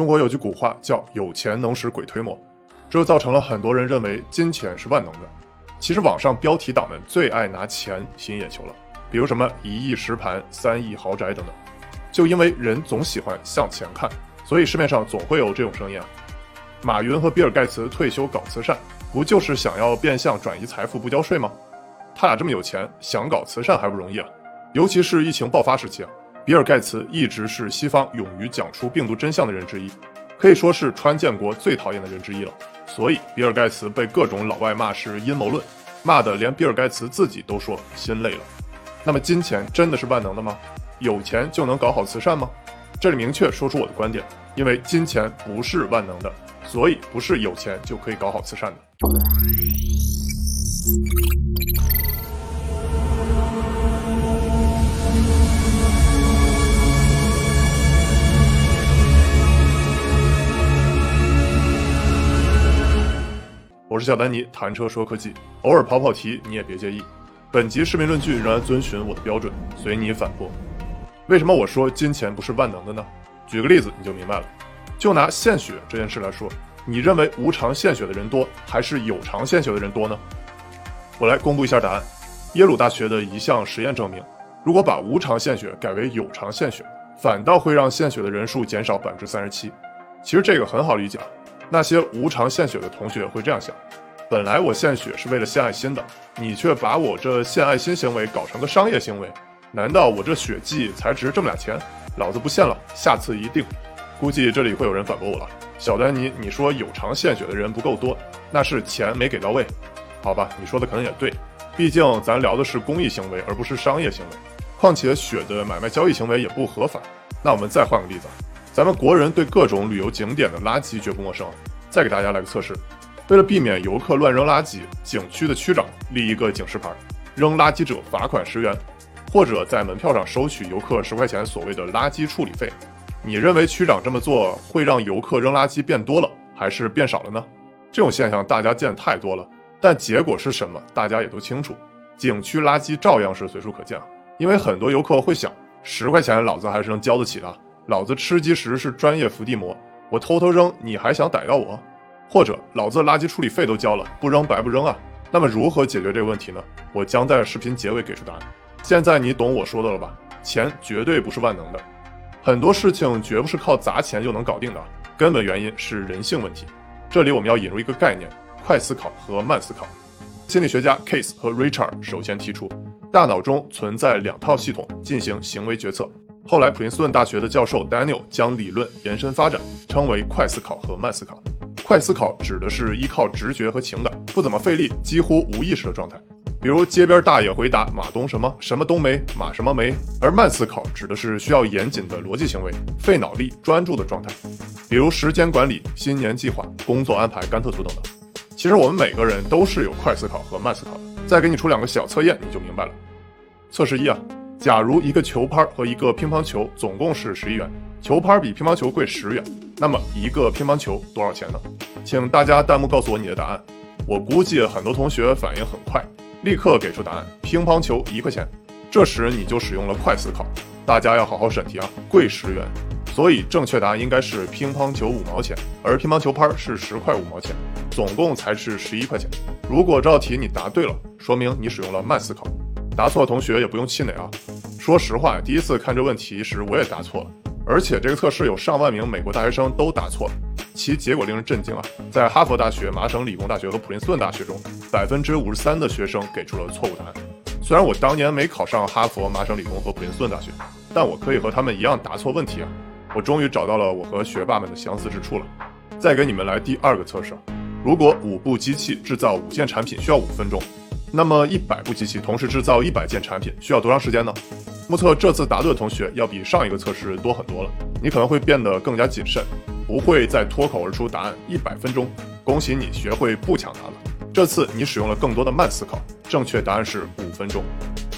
中国有句古话叫“有钱能使鬼推磨”，这造成了很多人认为金钱是万能的。其实网上标题党们最爱拿钱吸引眼球了，比如什么一亿实盘、三亿豪宅等等。就因为人总喜欢向前看，所以市面上总会有这种声音啊。马云和比尔盖茨退休搞慈善，不就是想要变相转移财富不交税吗？他俩这么有钱，想搞慈善还不容易啊？尤其是疫情爆发时期啊。比尔盖茨一直是西方勇于讲出病毒真相的人之一，可以说是川建国最讨厌的人之一了。所以比尔盖茨被各种老外骂是阴谋论，骂的连比尔盖茨自己都说心累了。那么金钱真的是万能的吗？有钱就能搞好慈善吗？这里明确说出我的观点，因为金钱不是万能的，所以不是有钱就可以搞好慈善的。我是小丹尼，谈车说科技，偶尔跑跑题你也别介意。本集视频论据仍然遵循我的标准，随你反驳。为什么我说金钱不是万能的呢？举个例子你就明白了。就拿献血这件事来说，你认为无偿献血的人多，还是有偿献血的人多呢？我来公布一下答案。耶鲁大学的一项实验证明，如果把无偿献血改为有偿献血，反倒会让献血的人数减少百分之三十七。其实这个很好理解。那些无偿献血的同学会这样想：本来我献血是为了献爱心的，你却把我这献爱心行为搞成个商业行为，难道我这血迹才值这么俩钱？老子不献了，下次一定。估计这里会有人反驳我了，小丹尼，你说有偿献血的人不够多，那是钱没给到位。好吧，你说的可能也对，毕竟咱聊的是公益行为，而不是商业行为。况且血的买卖交易行为也不合法。那我们再换个例子。咱们国人对各种旅游景点的垃圾绝不陌生。再给大家来个测试，为了避免游客乱扔垃圾，景区的区长立一个警示牌：扔垃圾者罚款十元，或者在门票上收取游客十块钱所谓的垃圾处理费。你认为区长这么做会让游客扔垃圾变多了，还是变少了呢？这种现象大家见太多了，但结果是什么，大家也都清楚。景区垃圾照样是随处可见，因为很多游客会想：十块钱老子还是能交得起的。老子吃鸡时是专业伏地魔，我偷偷扔，你还想逮到我？或者老子垃圾处理费都交了，不扔白不扔啊？那么如何解决这个问题呢？我将在视频结尾给出答案。现在你懂我说的了吧？钱绝对不是万能的，很多事情绝不是靠砸钱就能搞定的，根本原因是人性问题。这里我们要引入一个概念：快思考和慢思考。心理学家 Case 和 Richard 首先提出，大脑中存在两套系统进行行为决策。后来，普林斯顿大学的教授 Daniel 将理论延伸发展，称为快思考和慢思考。快思考指的是依靠直觉和情感，不怎么费力，几乎无意识的状态。比如街边大爷回答马东什么什么冬梅马什么梅。而慢思考指的是需要严谨的逻辑行为，费脑力专注的状态。比如时间管理、新年计划、工作安排、甘特图等等。其实我们每个人都是有快思考和慢思考的。再给你出两个小测验，你就明白了。测试一啊。假如一个球拍和一个乒乓球总共是十一元，球拍比乒乓球贵十元，那么一个乒乓球多少钱呢？请大家弹幕告诉我你的答案。我估计很多同学反应很快，立刻给出答案：乒乓球一块钱。这时你就使用了快思考。大家要好好审题啊，贵十元，所以正确答案应该是乒乓球五毛钱，而乒乓球拍是十块五毛钱，总共才是十一块钱。如果这道题你答对了，说明你使用了慢思考。答错的同学也不用气馁啊！说实话，第一次看这问题时我也答错了，而且这个测试有上万名美国大学生都答错了，其结果令人震惊啊！在哈佛大学、麻省理工大学和普林斯顿大学中，百分之五十三的学生给出了错误答案。虽然我当年没考上哈佛、麻省理工和普林斯顿大学，但我可以和他们一样答错问题啊！我终于找到了我和学霸们的相似之处了。再给你们来第二个测试：如果五部机器制造五件产品需要五分钟。那么一百部机器同时制造一百件产品需要多长时间呢？目测这次答对的同学要比上一个测试多很多了，你可能会变得更加谨慎，不会再脱口而出答案一百分钟。恭喜你学会不抢答了，这次你使用了更多的慢思考，正确答案是五分钟。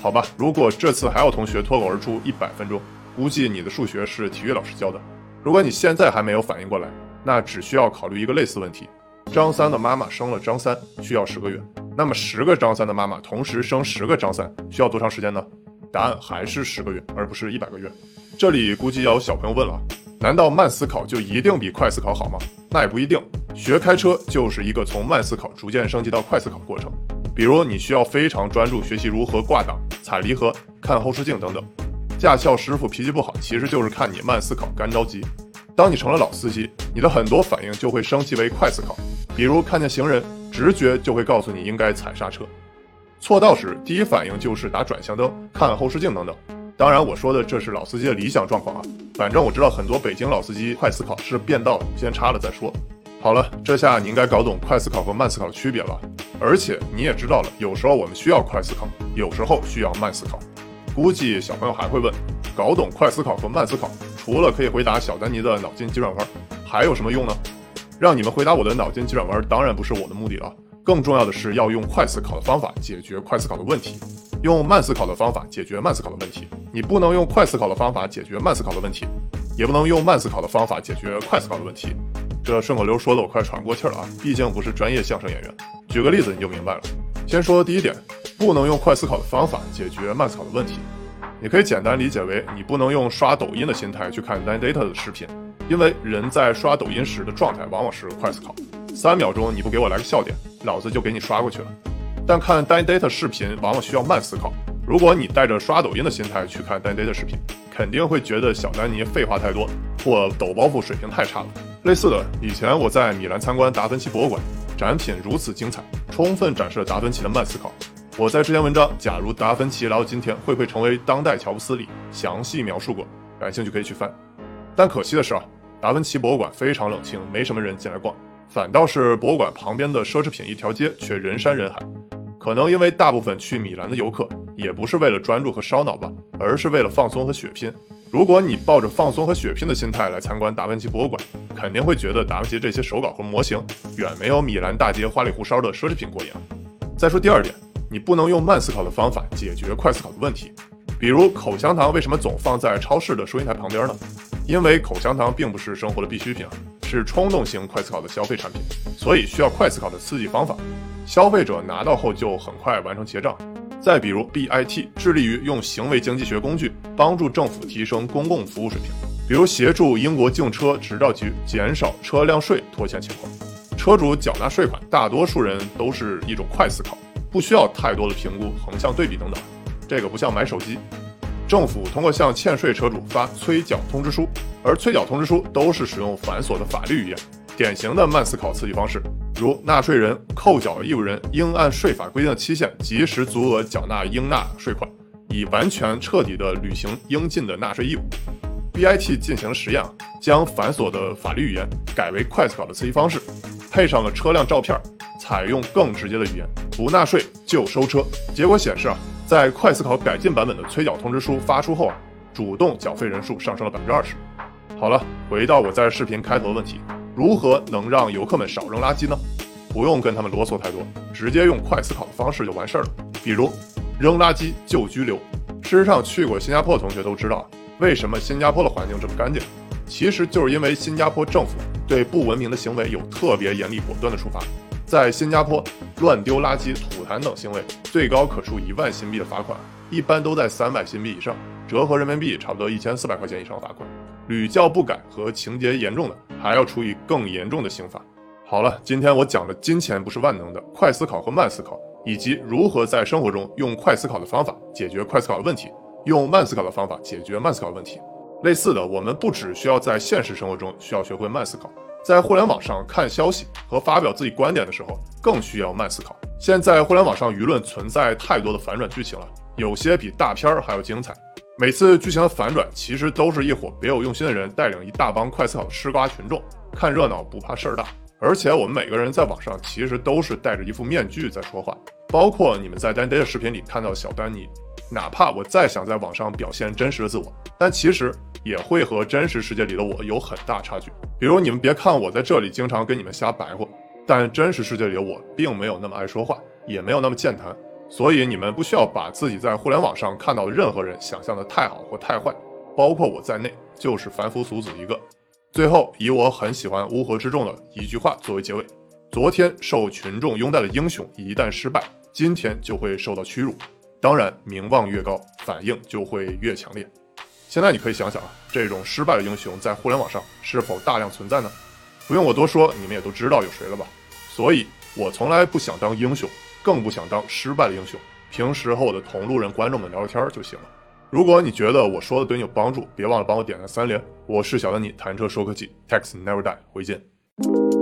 好吧，如果这次还有同学脱口而出一百分钟，估计你的数学是体育老师教的。如果你现在还没有反应过来，那只需要考虑一个类似问题。张三的妈妈生了张三，需要十个月。那么十个张三的妈妈同时生十个张三，需要多长时间呢？答案还是十个月，而不是一百个月。这里估计要有小朋友问了：难道慢思考就一定比快思考好吗？那也不一定。学开车就是一个从慢思考逐渐升级到快思考的过程。比如你需要非常专注学习如何挂档、踩离合、看后视镜等等。驾校师傅脾气不好，其实就是看你慢思考、干着急。当你成了老司机，你的很多反应就会升级为快思考。比如看见行人，直觉就会告诉你应该踩刹车；错道时，第一反应就是打转向灯、看后视镜等等。当然，我说的这是老司机的理想状况啊。反正我知道很多北京老司机快思考是变道，先插了再说。好了，这下你应该搞懂快思考和慢思考的区别了。而且你也知道了，有时候我们需要快思考，有时候需要慢思考。估计小朋友还会问，搞懂快思考和慢思考，除了可以回答小丹尼的脑筋急转弯，还有什么用呢？让你们回答我的脑筋急转弯，当然不是我的目的了。更重要的是要用快思考的方法解决快思考的问题，用慢思考的方法解决慢思考的问题。你不能用快思考的方法解决慢思考的问题，也不能用慢思考的方法解决快思考的问题。这顺口溜说的我快喘不过气了啊！毕竟不是专业相声演员。举个例子你就明白了。先说第一点，不能用快思考的方法解决慢思考的问题。你可以简单理解为，你不能用刷抖音的心态去看 Line Data 的视频，因为人在刷抖音时的状态往往是快思考。三秒钟你不给我来个笑点，老子就给你刷过去了。但看 Line Data 视频往往需要慢思考。如果你带着刷抖音的心态去看 Line Data 视频，肯定会觉得小丹尼废话太多，或抖包袱水平太差了。类似的，以前我在米兰参观达芬奇博物馆，展品如此精彩，充分展示了达芬奇的慢思考。我在之前文章《假如达芬奇来到今天，会不会成为当代乔布斯》里详细描述过，感兴趣可以去翻。但可惜的是啊，达芬奇博物馆非常冷清，没什么人进来逛，反倒是博物馆旁边的奢侈品一条街却人山人海。可能因为大部分去米兰的游客也不是为了专注和烧脑吧，而是为了放松和血拼。如果你抱着放松和血拼的心态来参观达芬奇博物馆，肯定会觉得达芬奇这些手稿和模型远没有米兰大街花里胡哨的奢侈品过瘾。再说第二点。你不能用慢思考的方法解决快思考的问题，比如口香糖为什么总放在超市的收银台旁边呢？因为口香糖并不是生活的必需品，是冲动型快思考的消费产品，所以需要快思考的刺激方法，消费者拿到后就很快完成结账。再比如 BIT 致力于用行为经济学工具帮助政府提升公共服务水平，比如协助英国竞车执照局减少车辆税拖欠情况，车主缴纳税款，大多数人都是一种快思考。不需要太多的评估、横向对比等等，这个不像买手机，政府通过向欠税车主发催缴通知书，而催缴通知书都是使用繁琐的法律语言，典型的慢思考刺激方式，如纳税人、扣缴义务人应按税法规定的期限及时足额缴纳应纳税款，以完全彻底的履行应尽的纳税义务。BIT 进行实验，将繁琐的法律语言改为快思考的刺激方式，配上了车辆照片。采用更直接的语言，不纳税就收车。结果显示啊，在快思考改进版本的催缴通知书发出后啊，主动缴费人数上升了百分之二十。好了，回到我在视频开头的问题，如何能让游客们少扔垃圾呢？不用跟他们啰嗦太多，直接用快思考的方式就完事儿了。比如，扔垃圾就拘留。事实上，去过新加坡的同学都知道，为什么新加坡的环境这么干净，其实就是因为新加坡政府对不文明的行为有特别严厉果断的处罚。在新加坡，乱丢垃圾、吐痰等行为，最高可处一万新币的罚款，一般都在三百新币以上，折合人民币差不多一千四百块钱以上罚款。屡教不改和情节严重的，还要处以更严重的刑罚。好了，今天我讲了金钱不是万能的，快思考和慢思考，以及如何在生活中用快思考的方法解决快思考的问题，用慢思考的方法解决慢思考的问题。类似的，我们不只需要在现实生活中需要学会慢思考。在互联网上看消息和发表自己观点的时候，更需要慢思考。现在互联网上舆论存在太多的反转剧情了，有些比大片儿还要精彩。每次剧情的反转，其实都是一伙别有用心的人带领一大帮快思考的吃瓜群众，看热闹不怕事儿大。而且我们每个人在网上其实都是戴着一副面具在说话，包括你们在丹尼的视频里看到小丹尼。哪怕我再想在网上表现真实的自我，但其实也会和真实世界里的我有很大差距。比如，你们别看我在这里经常跟你们瞎白话，但真实世界里的我并没有那么爱说话，也没有那么健谈。所以，你们不需要把自己在互联网上看到的任何人想象的太好或太坏，包括我在内，就是凡夫俗子一个。最后，以我很喜欢乌合之众的一句话作为结尾：昨天受群众拥戴的英雄，一旦失败，今天就会受到屈辱。当然，名望越高，反应就会越强烈。现在你可以想想啊，这种失败的英雄在互联网上是否大量存在呢？不用我多说，你们也都知道有谁了吧？所以，我从来不想当英雄，更不想当失败的英雄。平时和我的同路人观众们聊聊天就行了。如果你觉得我说的对你有帮助，别忘了帮我点个三连。我是小的你，谈车说科技，Tax Never Die，回见。